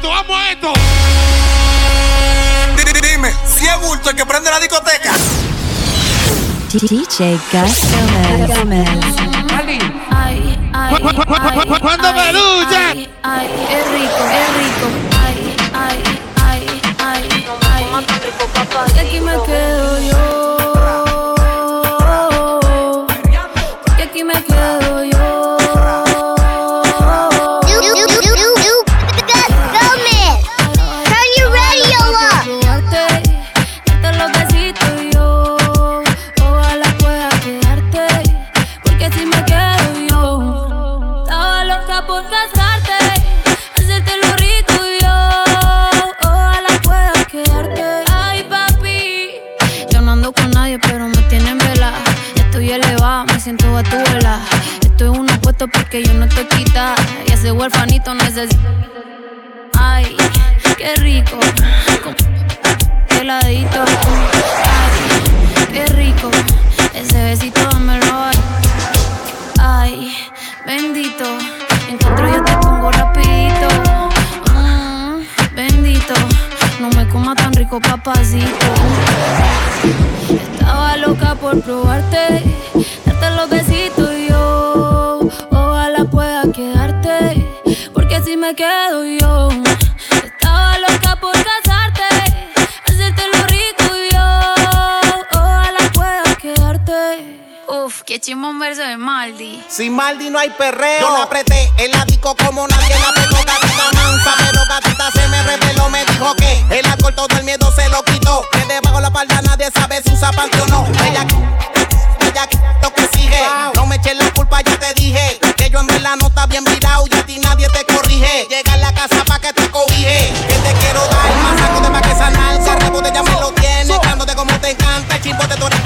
esto, vamos a esto. Dime, si es bulto el que prende la discoteca. DJ ¿Cuándo me lucha? Ay, ay, es rico, es rico. Ay, ay, ay, ay, ay. Y aquí me quedo yo. Porque yo no te quita. Y ese huerfanito necesita. Ay, qué rico. Heladito. Ay, qué rico. Ese besito dámelo. Ay, ay, bendito. Encuentro yo te pongo rapidito. Mm, bendito. No me coma tan rico, papacito. Estaba loca por probarte, me quedo yo. Estaba loca por casarte, hacerte lo rico y yo. Ojalá pueda quedarte. Uf, qué chimón verso de Maldi. Sin Maldi no hay perreo. Yo la apreté el disco como nadie la pegó gatita mansa, pero gatita se me reveló, me dijo que el alcohol todo el miedo se lo quitó. Que debajo la palda nadie sabe si usa panty o no. Ella, ella, lo que sigue. No me eches la culpa, ya te dije. Que yo en verdad no está bien virado encanta. El chimbote tú eres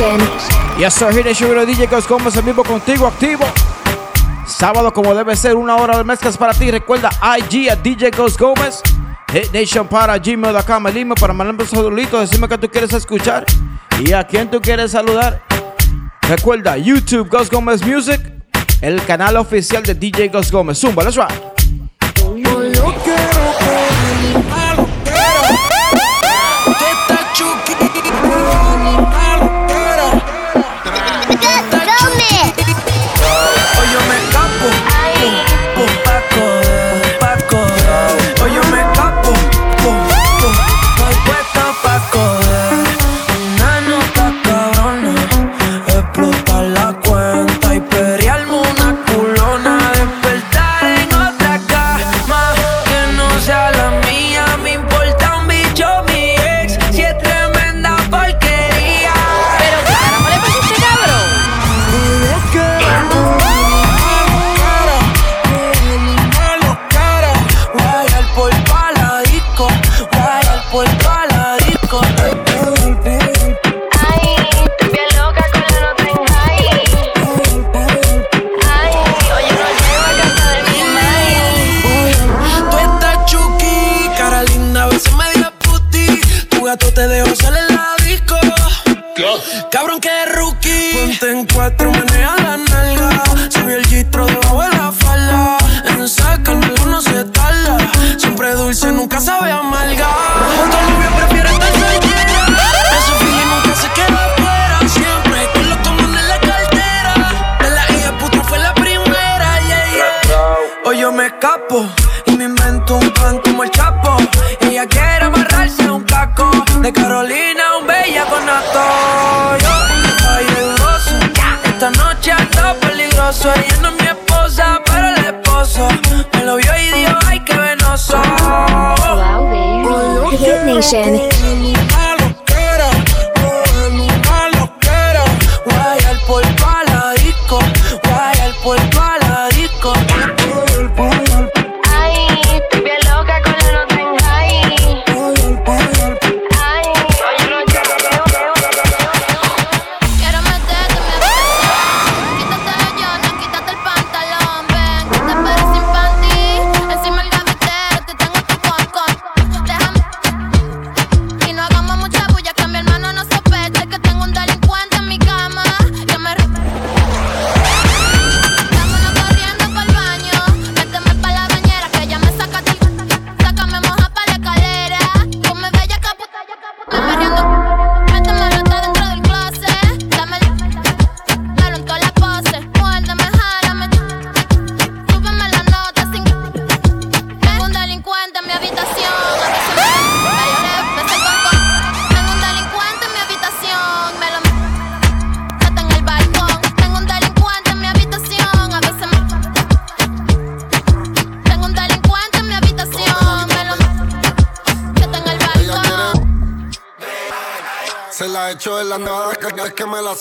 Nation. Yes, sir, Hit Nation Radio DJ Gus Gómez en vivo contigo, activo. Sábado como debe ser, una hora de mezclas para ti. Recuerda IG a DJ Gus Gómez. Hit Nation para gmail.com, el email para mandarme un saludito, decirme que tú quieres escuchar y a quién tú quieres saludar. Recuerda YouTube Gus Gómez Music, el canal oficial de DJ Gus Gómez. Zumba, let's rock.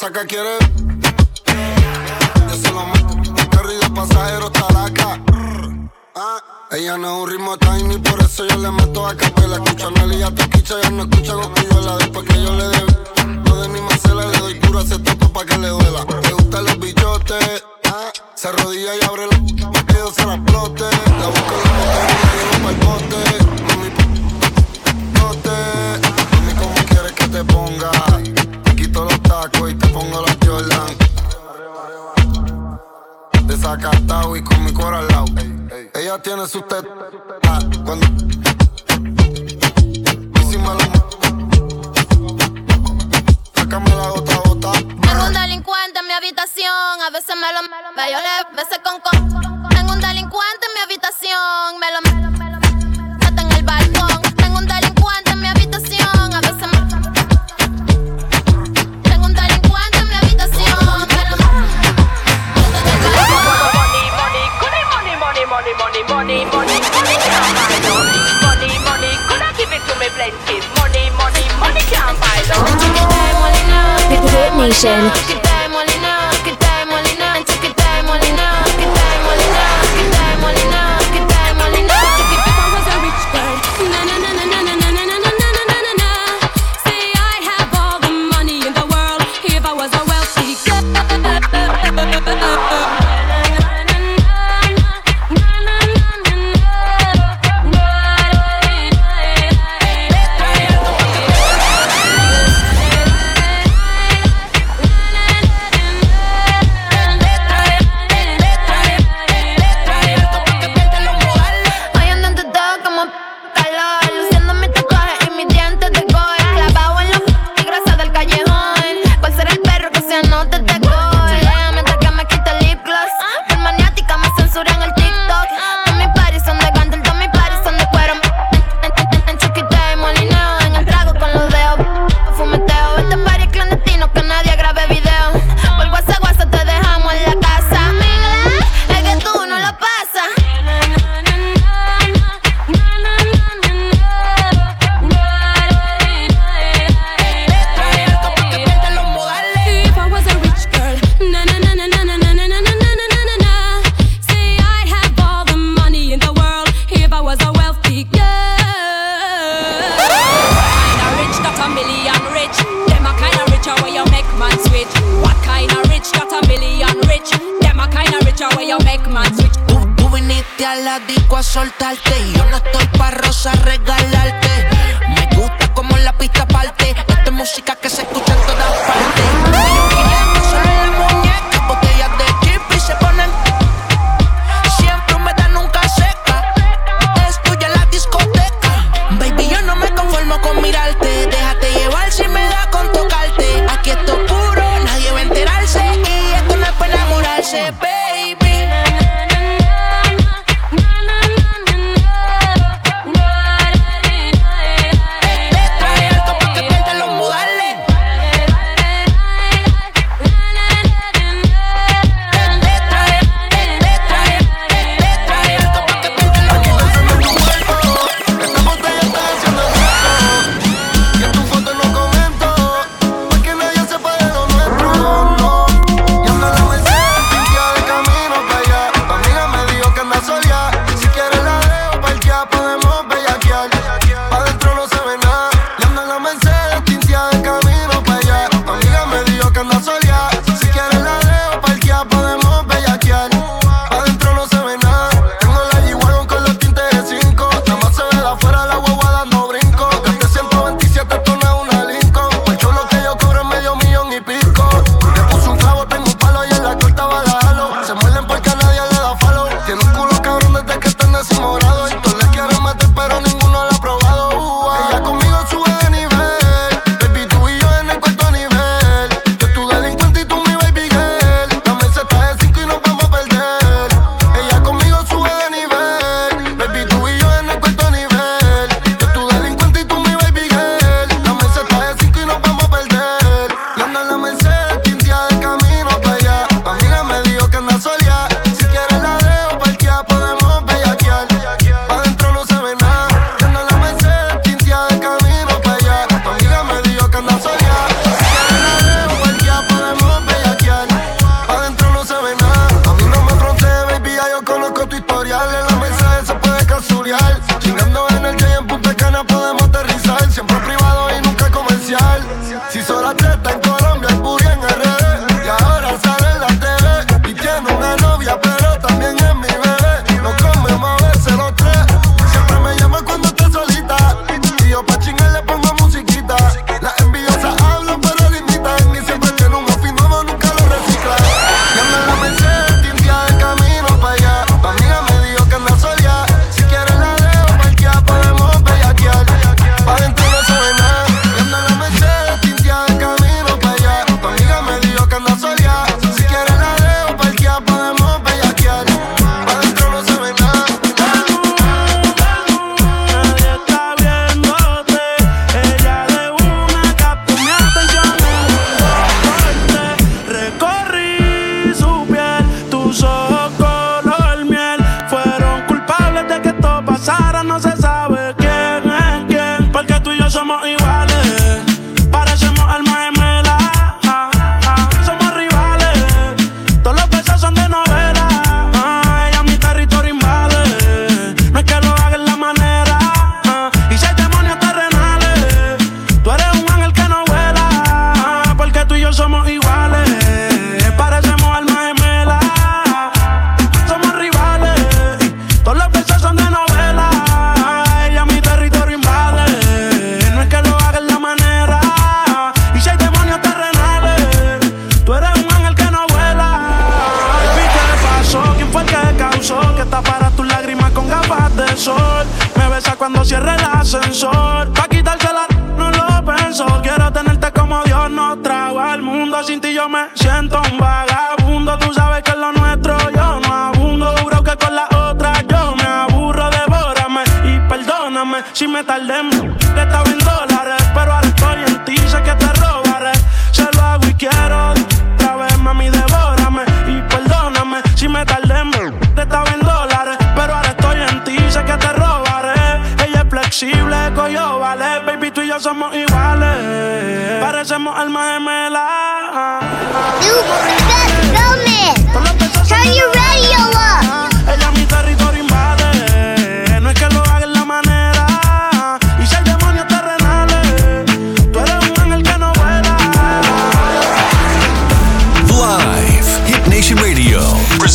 flaca quiere Sácame la. Tengo un delincuente en mi habitación. A veces me lo, me lo, me station.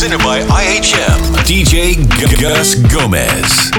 Presented by IHM, DJ Gus Gomez.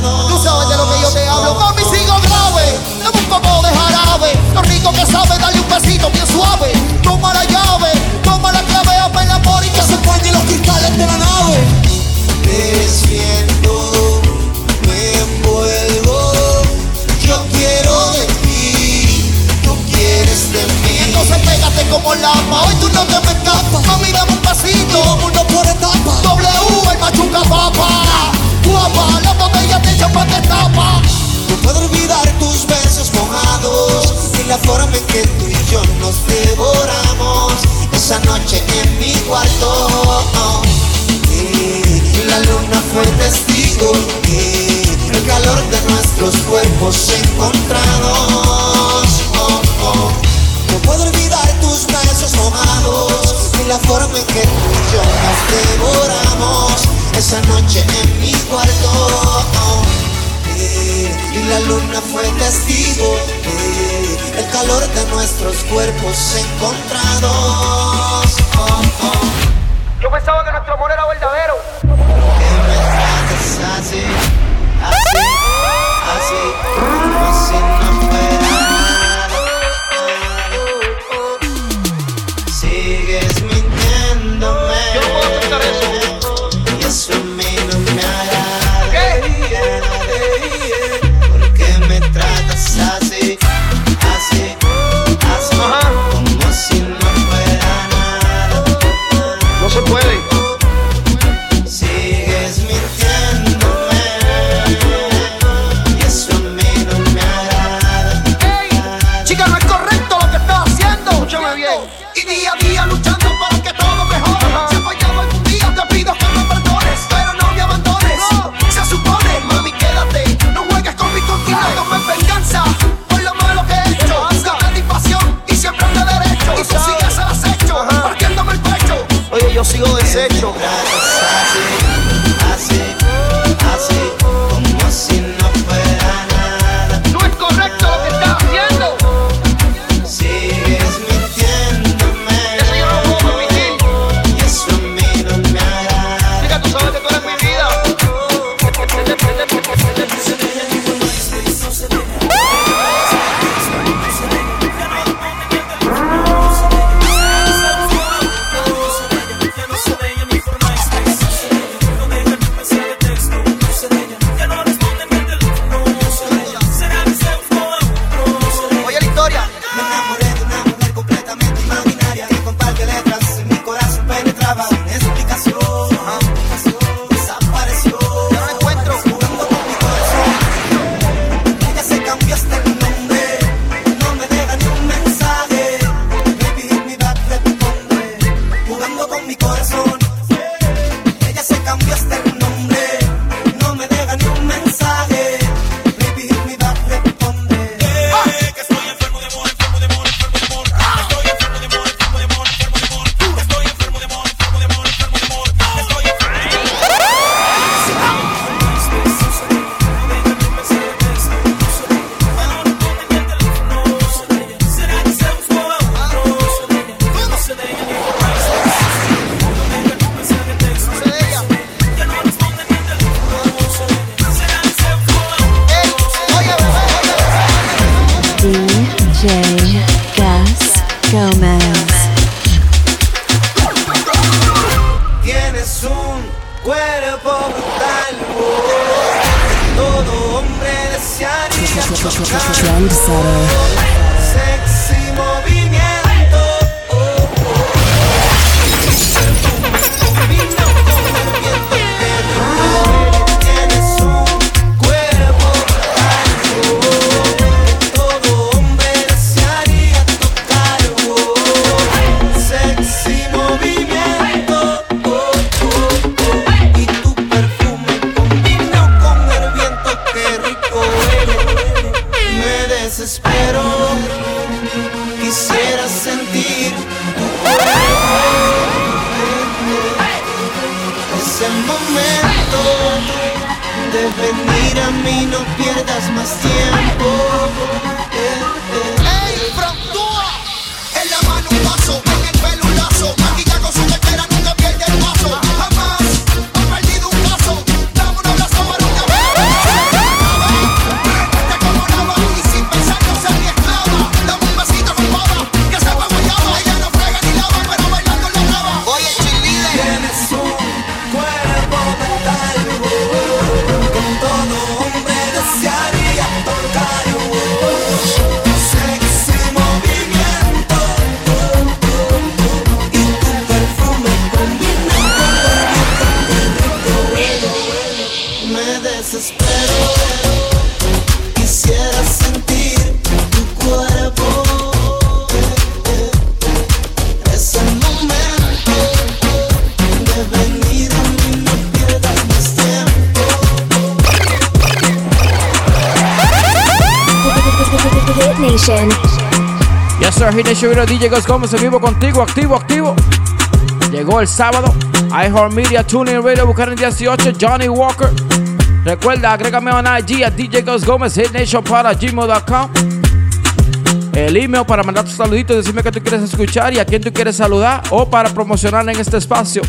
Tú sabes de lo que yo te hablo, mami, sigo grave. Dame un poco de jarabe. Lo rico que sabe, dale un besito bien suave. Toma la llave, toma la clave, abre la por y que se pone los cristales de la nave. Te siento, me envuelvo. Yo quiero de ti, tú quieres de mí. Entonces pégate como lama, hoy tú no te me escapas. Mami, dame un pasito, uno por etapa. W, el machuca papa. Guapa, la no puedo olvidar tus besos mojados, ni la forma en que tú y yo nos devoramos esa noche en mi cuarto. Y la luna fue testigo y el calor de nuestros cuerpos encontrados. No puedo olvidar tus besos mojados, ni la forma en que tú y yo nos devoramos esa noche en mi cuarto. Eh, y la luna fue testigo, eh, el calor de nuestros cuerpos encontrados. Yo pensaba que nuestro amor era verdadero. Eso es Hidden DJ Ghost Comics en vivo contigo, activo, activo. Llegó el sábado. iHeartMedia, TuneIn Radio, buscar en 18, Johnny Walker. Recuerda, agrégame a IG a DJ Ghost Gómez, hitnation para gmail.com. El email para mandar tus saluditos, decirme que tú quieres escuchar y a quién tú quieres saludar o para promocionar en este espacio.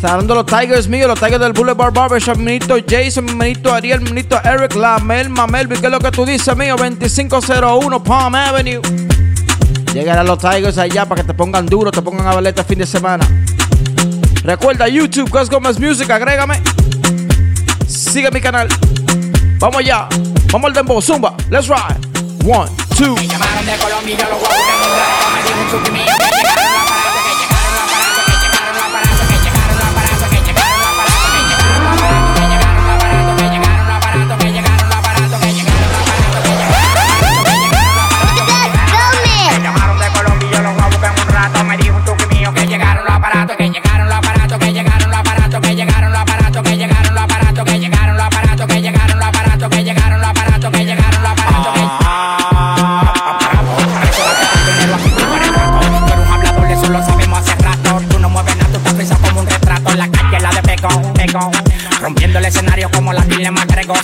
Saludando los Tigers míos, los Tigers del Boulevard Barbershop, Minito Jason, Minito Ariel, Minito Eric, la Melma, Melvin, ¿qué es lo que tú dices, mío? 2501 Palm Avenue. Llegarán los Tigers allá para que te pongan duro, te pongan a valer este fin de semana. Recuerda YouTube, Cos Gómez Music, agrégame. Sigue mi canal. Vamos allá. Vamos al dembow, zumba. Let's ride. One, two.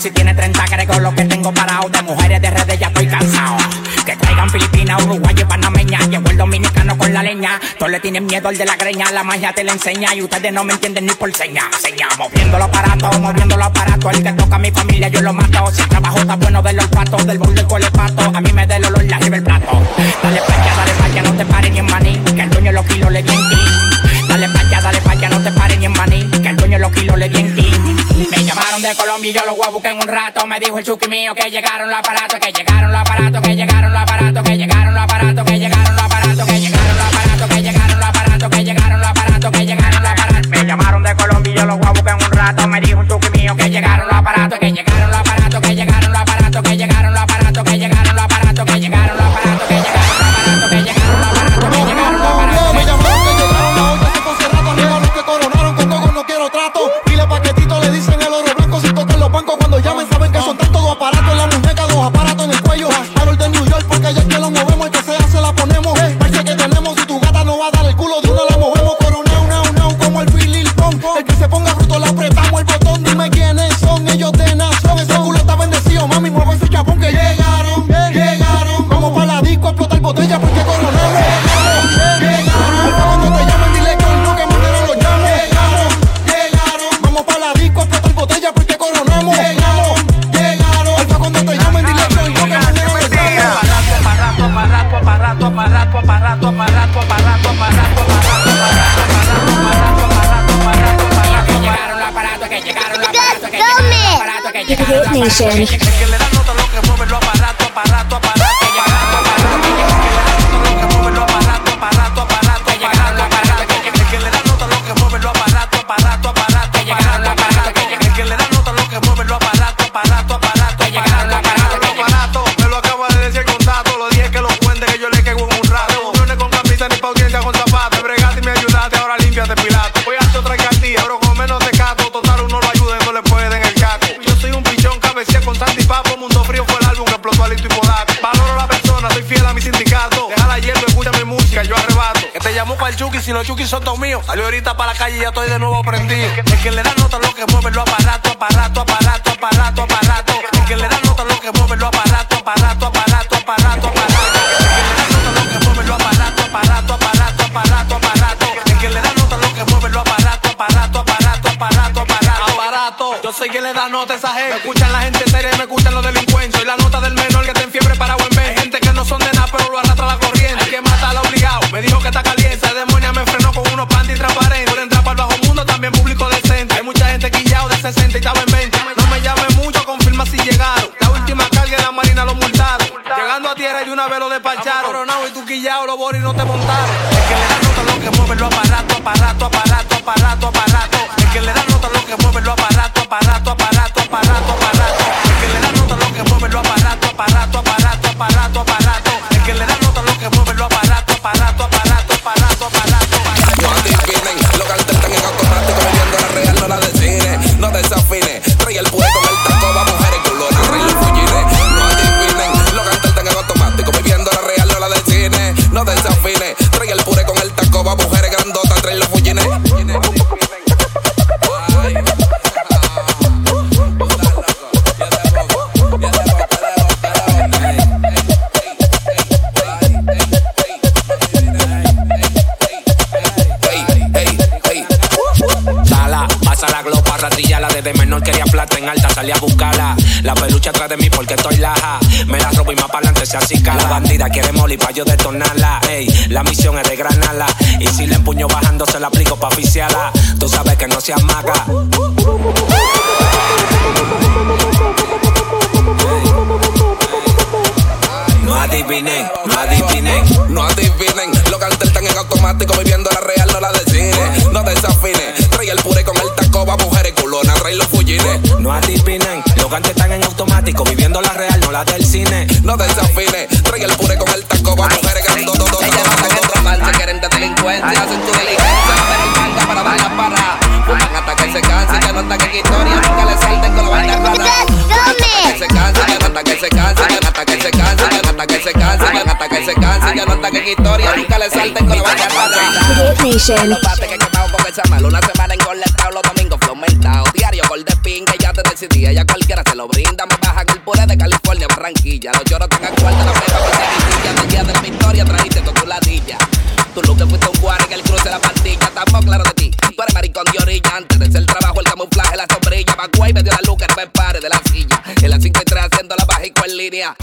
si tiene 30 que lo que tengo parado. De mujeres de redes ya estoy cansado. Que traigan Filipinas, Uruguay y Panameña. Llegó el dominicano con la leña. Todos le tienen miedo al de la greña. La magia te la enseña y ustedes no me entienden ni por seña. Seña, moviendo los aparatos, moviendo los aparatos. El que toca a mi familia yo lo mato. Si el trabajo está bueno del olfato, del burro el colepato. A mí me da el olor la arriba el plato. Dale paya, dale paya, no te pares ni en maní. Que el dueño los kilos le bien Dale paya, dale paya, no te pares ni en maní. Que el dueño los kilos le bien de Colombia yo los voy a buscar en un rato. Me dijo el chuki mío que llegaron los aparatos, que llegaron los aparatos, que llegaron los aparatos, que llegaron los aparatos, que llegaron los aparatos, que llegaron los aparatos, que llegaron los aparatos, que llegaron los aparatos, que llegaron los aparatos. Me llamaron de Colombia yo los voy a en un rato. Me dijo el chuki mío que llegaron los aparatos, que Nation. Si los Chucky son todos míos. Salió ahorita para la calle y ya estoy de nuevo prendido. El que le da nota lo que mueve lo aparato, aparato, aparato, aparato, aparato. El que le da nota lo que mueve lo aparato, aparato, aparato, aparato, aparato. El que le da nota lo que mueve lo aparato, aparato, aparato, aparato, aparato. Le da nota lo que mueve lo aparato, aparato, aparato, aparato, aparato, aparato. Yo soy quien le da nota a esa gente. Escuchan la gente se La bandida quiere moli pa' yo detonarla Ey, la misión es desgranarla Y si le empuño bajando se la aplico pa' oficiarla Tú sabes que no seas maga No adivinen, no adivinen No adivinen, lo que están en automático, viviendo la real, no la de cine. No desafine, trae el pure con el taco, va mujeres culona, trae los fullines. No adivinen, los gantes están en automático, viviendo la real, la del cine. No desafine, trae el pure con el taco, va mujeres grandotas. romance, quieren de delincuencia, hacen tu diligencia, manga para dar la parra. Fuman hasta que se cansen, ya no están en historia, nunca le salten con la vaina rara. Hasta que se cansen, ya no hasta que se cansen, ya no hasta que se cansen, ya no hasta que se cansen, ya no hasta que se cansen, ya no están en historia, nunca le salten con la vaina rara. Hit Nation. Que Una semana engoletado, los domingos flow mentado Diario gol de pin que ya te decidí Ya cualquiera se lo brinda Barranquilla. Los lloros están a cuarta, la pega que se El día de la victoria trajiste tu ladilla. Tú lo que fuiste un guardia en el cruce de la pastilla Estamos claro de ti. Tú eres maricón de orilla Antes de el trabajo, el camuflaje, la sombrilla. Bacuay me dio la luz que no me pare de la silla. En la 5 y 3 haciendo la bajico en línea.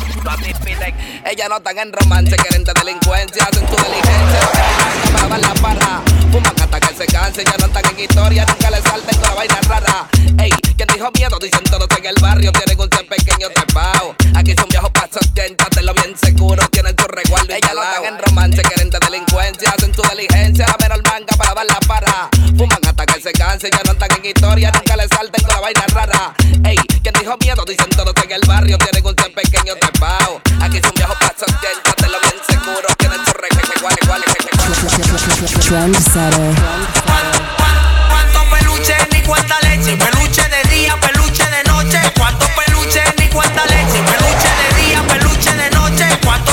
Ellas no están en romance Quieren de delincuencia. Hacen tu diligencia. Dar la parra Fuman hasta que se cansen. Ya no están en historia Nunca les salten con la vaina rara Ey, ¿quién dijo miedo? Dicen todos en el barrio Tienen un ser pequeño trepao Aquí son viejos pasos Téntatelo bien seguro Tienen su resguardo Ellas no están en romance Quieren de delincuencia Hacen tu diligencia La menor manga para dar la para Fuman hasta que se cansen Ya no están en historia Nunca les salten con la vaina rara Ey, ¿quién dijo miedo? Dicen todos en el barrio Tienen un ser pequeño trepao Aquí son viejos pasos Téntatelo bien seguro Tienen su resguardo Igual, igual, igual Trendsetter.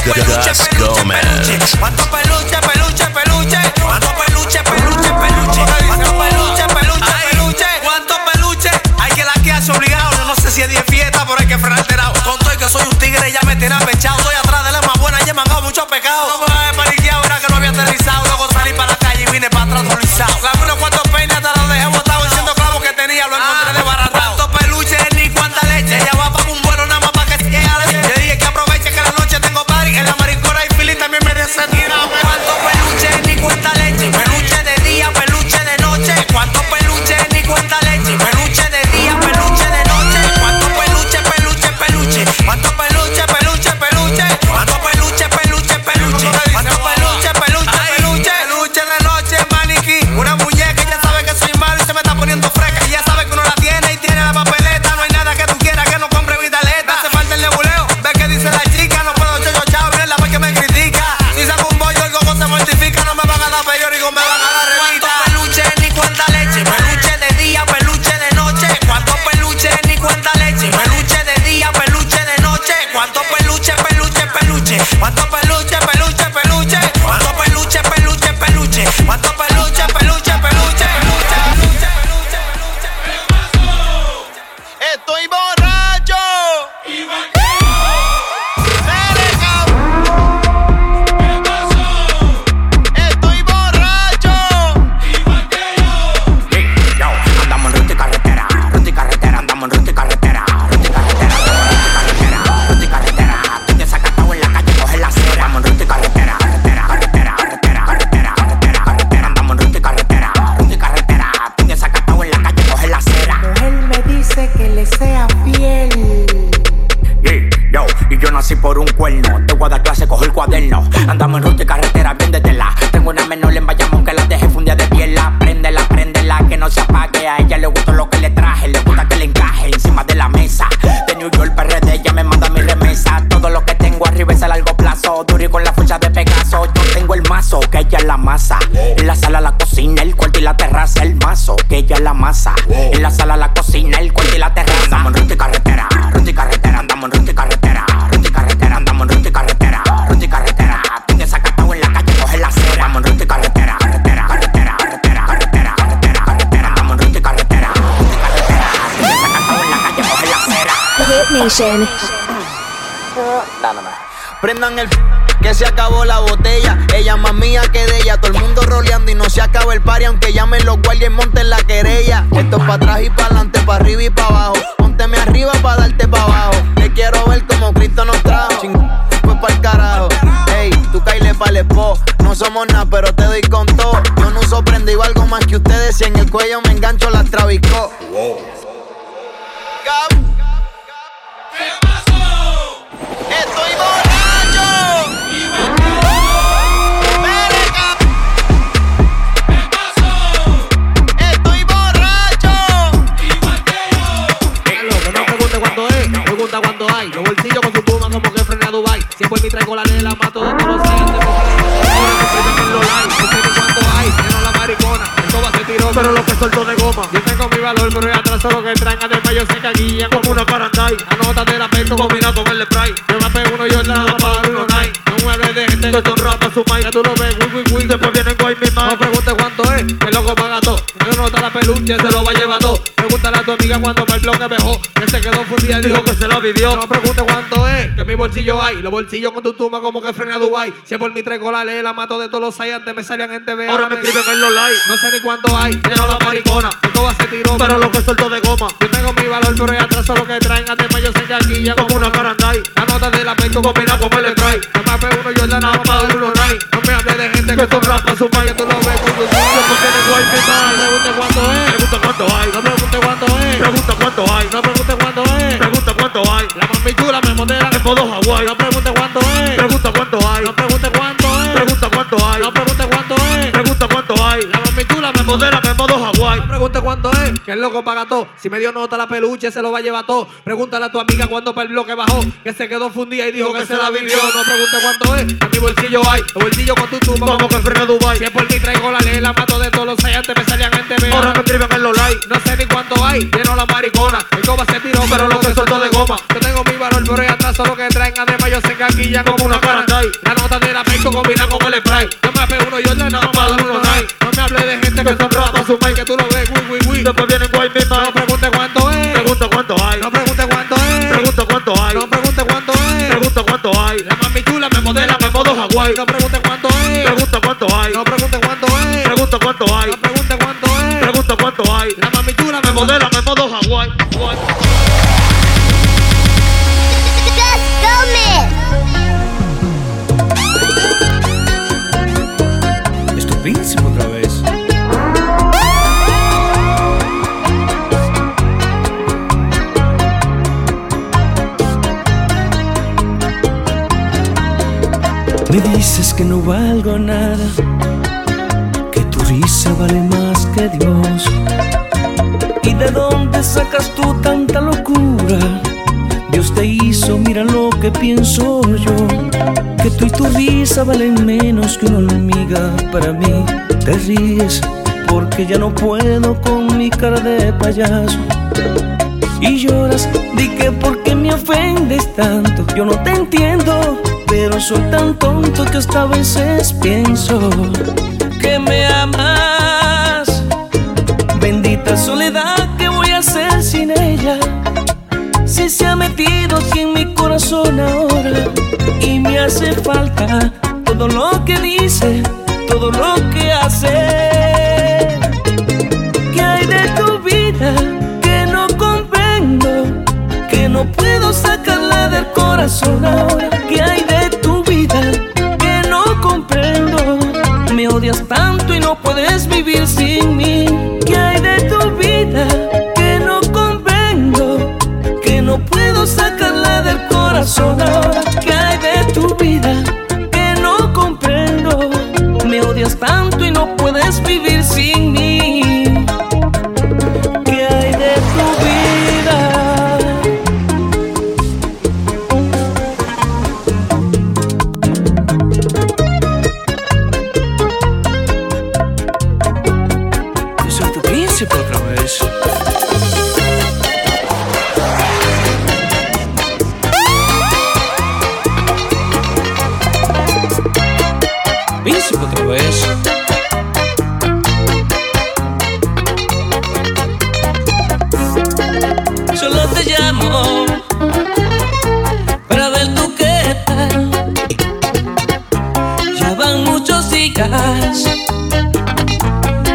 ¿Cuántos peluches, Gus peluche, Gomez. peluche? ¿Cuántos peluches, peluche, peluche? ¿Cuántos peluches, peluche, peluche? ¿Cuántos peluches, peluche, peluche? ¿Cuántos peluches? Hay que laquearse obligado. Yo no sé si es 10 fiesta, pero hay que frenar. Con todo y que soy un tigre, ya me tiene pechado. Nation. Prendan el que se acabó la botella. Ella más mía que de ella. Todo el mundo roleando y no se acaba el party. Aunque llamen los guardias y monten la querella. Esto es para atrás y para adelante, para arriba y para abajo. Pónteme arriba para darte para abajo. Te quiero ver como Cristo nos trajo. Ching, fue para el carajo. Ey, tú caile pa' po. No somos nada, pero te doy con todo. Yo no uso prenda y valgo más que ustedes. Si en el cuello me engancho, las trabicó. Gab. Estoy borracho. Verga. Estoy borracho. Loco, no pregunte cuándo es, pregunta cuándo hay. Los bolsillos con su pluma como que frena Dubai. Si por mi traigo la nela, mato de los pero lo que soltó de goma. Yo tengo mi valor, pero ya atrás solo que traen además yo sé que aquí guían como una parandai. Anota del aspecto combinado con el spray. Yo me pego uno yo nada para uno night. No me hables de gente que son rapas su mic. Ya tú lo ves, uy, uy, uy. Después vienen guay mi man. No nota la peluche, se lo va a llevar todo. Pregúntale a tu amiga cuando bloque mejor. Que se quedó fundida y dijo que se la vivió. No preguntes cuánto es, que en mi bolsillo hay. Los bolsillos con tu tumba como que frena Dubai. Si es por mi traigo la ley, la mato de todos los hay. Antes me salían en TV. Ahora me escriben en los likes. No sé ni cuánto hay. Lleno la maricona. Esto va a ser tirón, pero lo que suelto de goma. Yo tengo mi valor, pero ya atrás solo que traen. Antes yo sé que aquí ya como una parandai. La nota de la pecho combina con el spray. Hace uno yo la nada para dar uno night. No me hables de gente que son rapas su que tú lo ves con Pregunte cuánto es. Pregunta cuánto hay. No pregunte cuánto es. Pregunta cuánto hay. No pregunte cuánto es. Pregunta cuánto hay. La mami chula me modela en modo Hawaii. No pregunte cuánto es. Pregunta cuánto hay. No pregunte cuánto es. Pregunta cuánto hay. No pregunte cuánto es. Pregunta cuánto hay. La mami chula me Hawaii. No pregunte cuánto es. Que el loco paga todo. Si me dio nota la peluche se lo va a llevar todo. Pregúntale a tu amiga cuándo para el bloque bajó. Que se quedó fundida y dijo que se la vivió. No pregunte cuánto es. En mi bolsillo hay. El bolsillo con tu tumba como que frena Dubai. Si es por mí traigo la ley, la mato de todos los. Antes me salían en TV. Ahora me escriben en los likes. No sé ni cuánto hay. Lleno la maricona. El va se tiró, pero lo que soltó de goma. Yo tengo mi valor, pero ya atrás solo que traen. Además, yo sé que aquí ya como una parandai. La nota de la pecho combina con el spray. Yo me apego uno, yo le nada dar uno night. Me hable de gente que son rapas su que tú lo ves, uy, uy, uy. Después vienen guay mi man. No pregunte cuánto es. Pregunta cuánto hay. No pregunte cuánto es. Pregunta cuánto hay. No pregunte cuánto es. Pregunta cuánto hay. La mami chula me modela en modo Hawaii. No pregunte cuánto es. Pregunta cuánto hay. No pregunte cuánto es. Pregunta cuánto hay. No pregunte cuánto es. Pregunta cuánto hay. La mami chula me modela en Me dices que no valgo nada, que tu risa vale más que Dios. ¿Y de dónde sacas tú tanta locura? Dios te hizo, mira lo que pienso yo. Que tú y tu risa valen menos que una hormiga para mí. Te ríes porque ya no puedo con mi cara de payaso. Y lloras, di que porque me ofendes tanto. Yo no te entiendo, pero soy tan tonto que hasta a veces pienso que me amas. Bendita soledad, ¿qué voy a hacer sin ella? Si se ha metido aquí en mi corazón ahora y me hace falta todo lo que dice, todo lo que hace. ¿Qué hay de tu vida que no comprendo? Que no puedo sacarla del corazón ahora. ¿Qué hay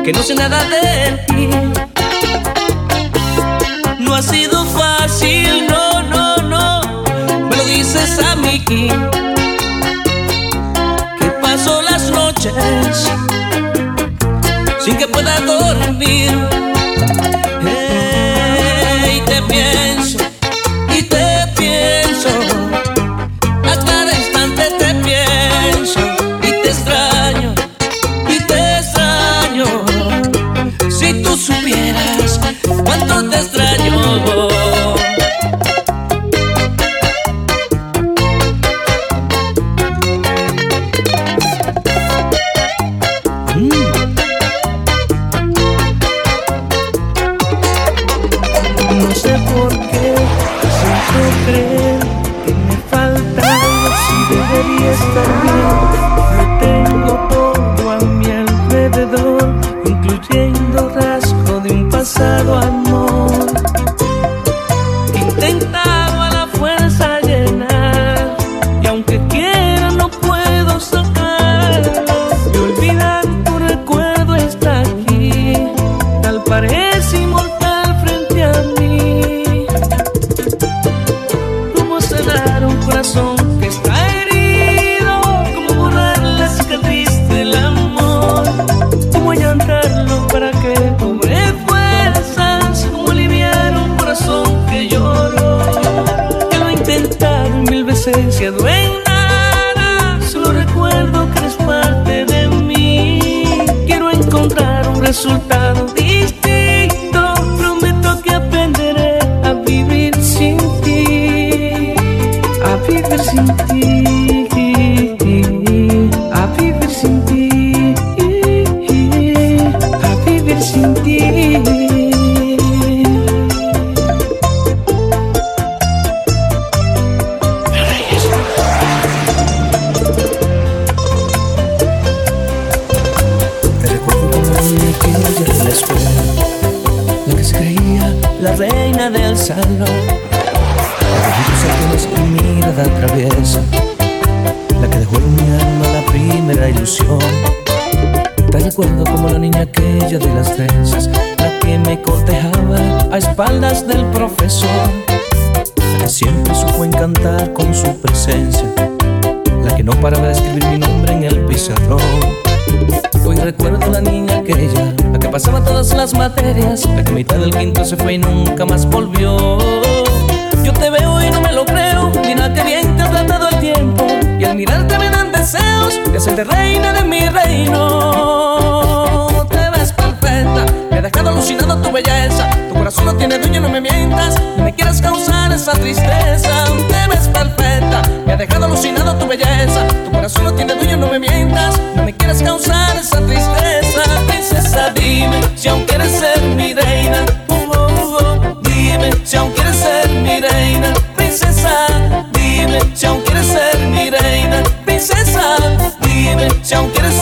que no sé nada de ti. No ha sido fácil, no, no, no. Me lo dices a mí que paso las noches sin que pueda dormir. resultado. La mitad del quinto se fue y nunca más volvió. Yo te veo y no me lo creo. Mira que bien te ha tratado el tiempo. Y al mirarte me dan deseos de hacerte reina de mi reino. Te ves perfecta. Me ha dejado alucinado tu belleza. Tu corazón no tiene dueño, no me mientas. No me quieras causar esa tristeza. Te ves perfecta. Me ha dejado alucinado tu belleza. Tu corazón no tiene dueño, no me mientas. No me quieras causar si aún quieres ser mi reina. Uh, uh, uh. Dime si aún quieres ser mi reina, princesa. Dime si aún quieres ser mi reina, princesa. Dime si aún quieres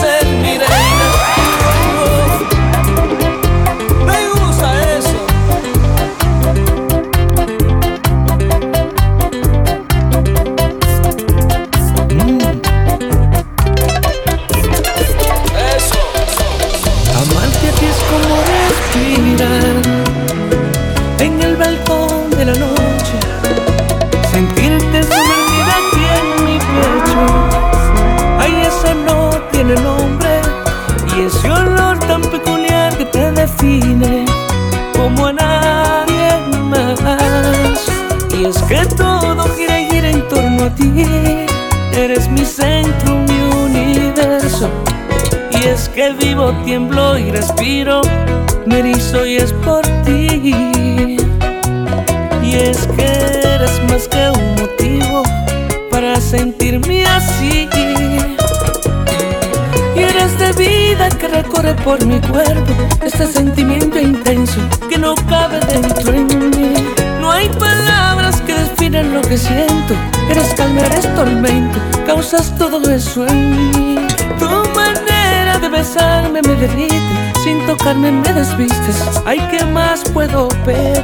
Ay, ¿qué más puedo pedir?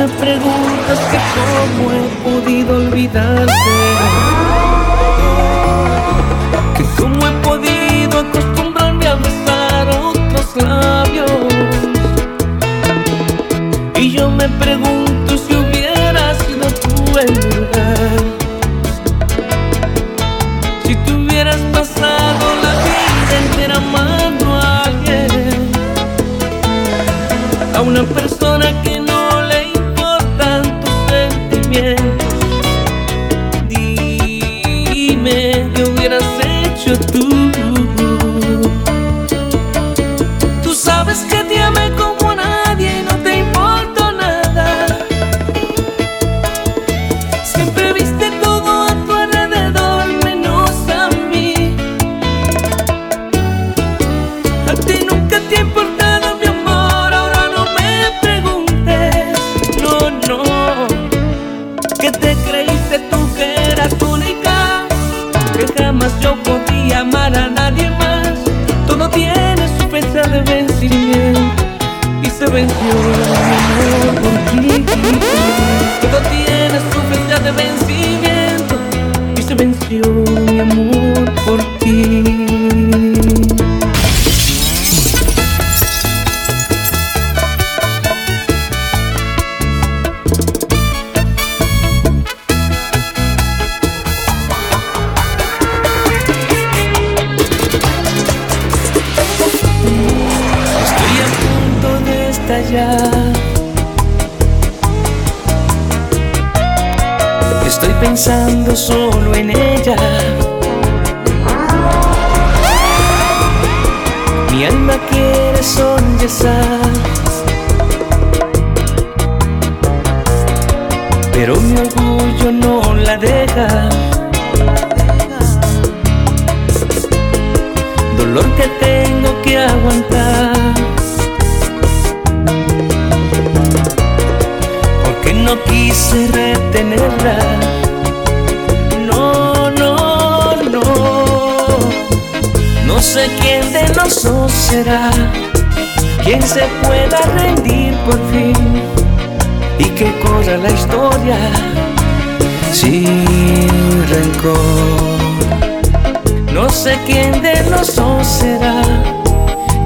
Me preguntas que cómo he podido olvidarte. Que cómo he podido acostumbrarme a besar otros labios. Y yo me pregunto si hubieras sido tú mi lugar. Si tú hubieras pasado la vida entera amando a alguien. A una persona Estoy pensando solo en ella. Mi alma quiere sollozar. Pero mi orgullo no la deja. Dolor que tengo que aguantar. No quise retenerla. No, no, no. No sé quién de los dos será quien se pueda rendir por fin y que corra la historia sin rencor. No sé quién de los dos será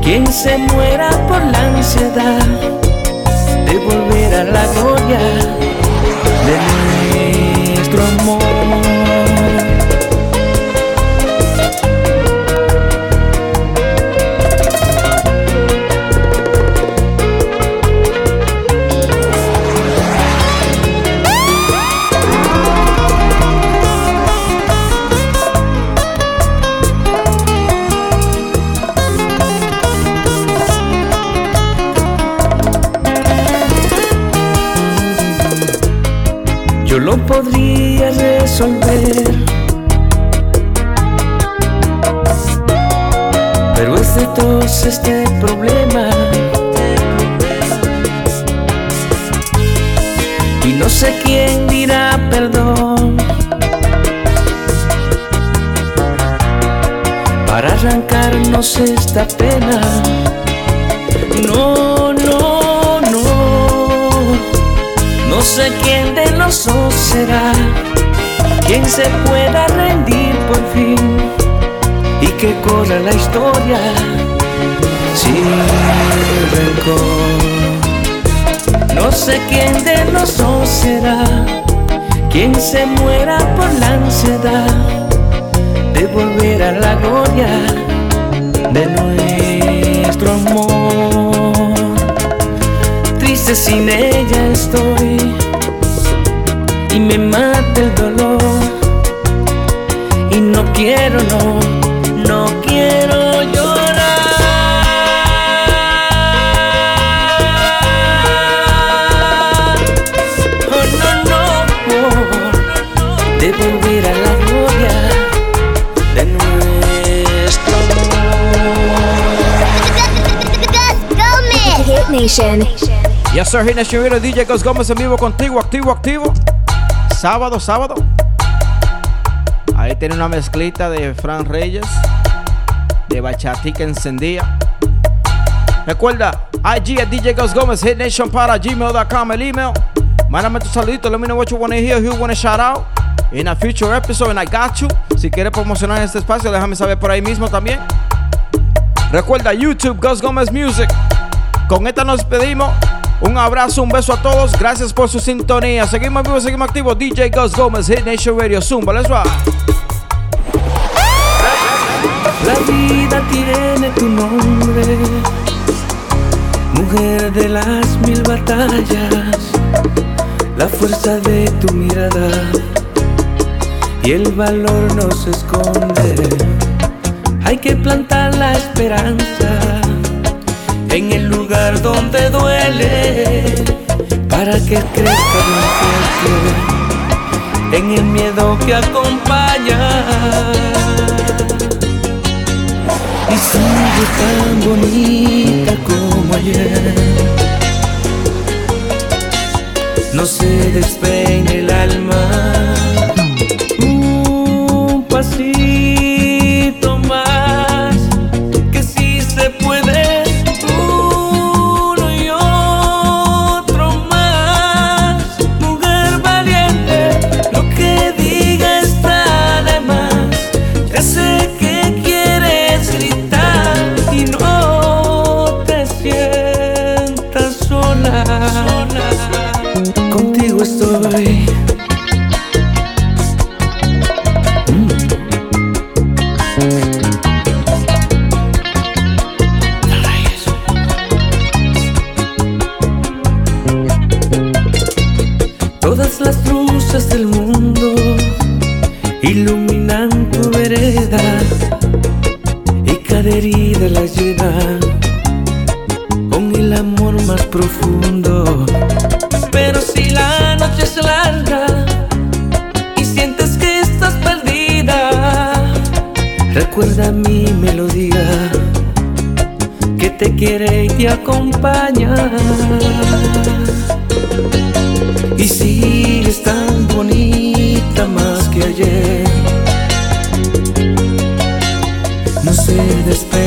quien se muera por la ansiedad de volver a la gloria de nuestro amor. Este problema. Y no sé quién dirá perdón. Para arrancarnos esta pena. No, no, no. No sé quién de los dos será quien se pueda rendir por fin y que corra la historia sin rencor. No sé quién de los dos será quien se muera por la ansiedad de volver a la gloria de nuestro amor. dices sin ella estoy y me mata el dolor y no quiero no de volver a la gloria de nuestro Hit Nation. Yes, sir. Hit Nation Radio, DJ Gus Gómez en vivo contigo, activo, activo. Sábado, sábado. Ahí tiene una mezclita de Fran Reyes, de bachatica encendida. Recuerda, IG at DJ Gus Gómez, Hit Nation para gmail.com, el email. Mándame tu saludito, let me know what you wanna hear, who you wanna shout out. In a future episode, and I got you. Si quieres promocionar este espacio, déjame saber por ahí mismo también. Recuerda, YouTube, Gus Gómez Music. Con esta nos despedimos. Un abrazo, un beso a todos. Gracias por su sintonía. Seguimos vivos, seguimos activos. DJ Gus Gómez, Hit Nation Radio, Zumba. Let's ride. La vida tiene tu nombre, mujer de las mil batallas, la fuerza de tu mirada y el valor no se esconde. Hay que plantar la esperanza en el lugar donde duele para que crezca más fuerte en el miedo que acompaña. Y sigue tan bonita como ayer. No se despeine el alma. Recuerda mi melodía que te quiere y te acompaña. Y sigues tan bonita más que ayer. No se despeine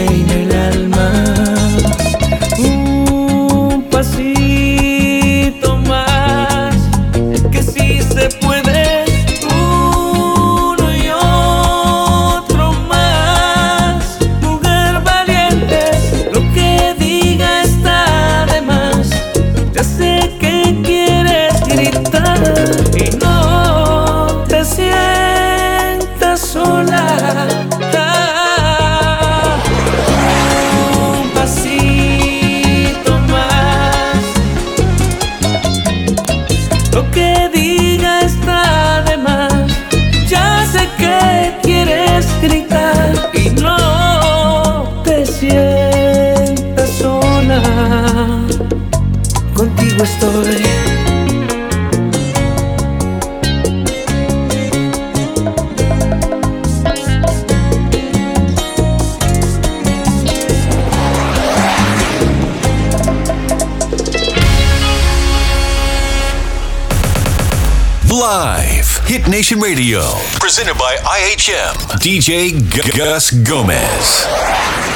Nation Radio, presented by IHM DJ Gus Gomez.